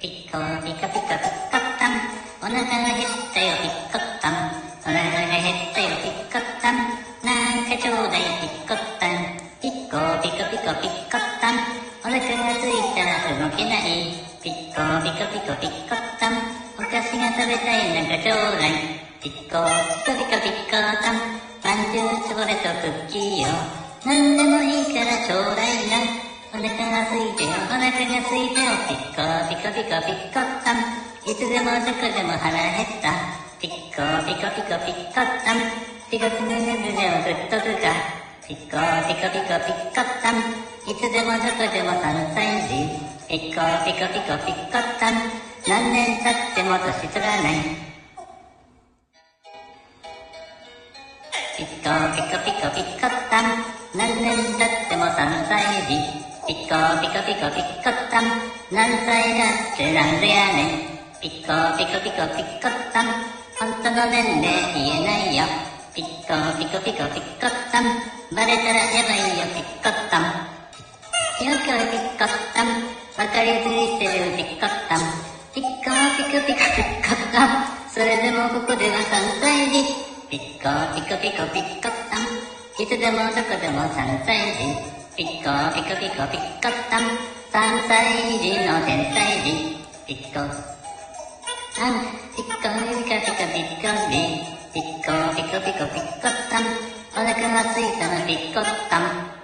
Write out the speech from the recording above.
ピッコピカピカピッコッタン。お腹が減ったよ、ピッコッタン。お腹が減ったよ、ピッコッタン。なんかちょうだい、ピッコッタン。ピッコピコピコピッコッタン。お腹が空いたら動けない。ピッコピコピコピッコッタン。お菓子が食べたい、なんかちょうだい。ピッコピコピコピッコタン。まんじゅうチョコレートクッキーよ。なんでもいいからちょうだい。お腹が空いて、お腹が空いてよ、ピッコピコピコピッコタン。いつでもどこでも腹減った。ピッコピコピコピッコタン。地獄のネズでもぐっとくか。ピッコピコピコピッコタン。いつでもどこでも3歳児。ピッコピコピコピッコタン。何年経っても年取らない。ピッコピコピコピッコタン。何年経っても3歳児。ピコピコピコピコッタン。何歳だってなんでやねん。ピコピコピコピコッタン。本当の年齢言えないよ。ピコピコピコピコッタン。バレたらやばいよピコッタン。よくピコッタン。わかりづりしてるピコッタン。ピコピコピコピコッタン。それでもここでは3歳児。ピコピコピコピコッタン。いつでもどこでも3歳児。ピッコピコピコピッコタン。3歳児の天才児。ピッコ。あん、ピッコピコピコピッコビ。ピッコピコピコピッコタン。お腹がすいたのピッコタン。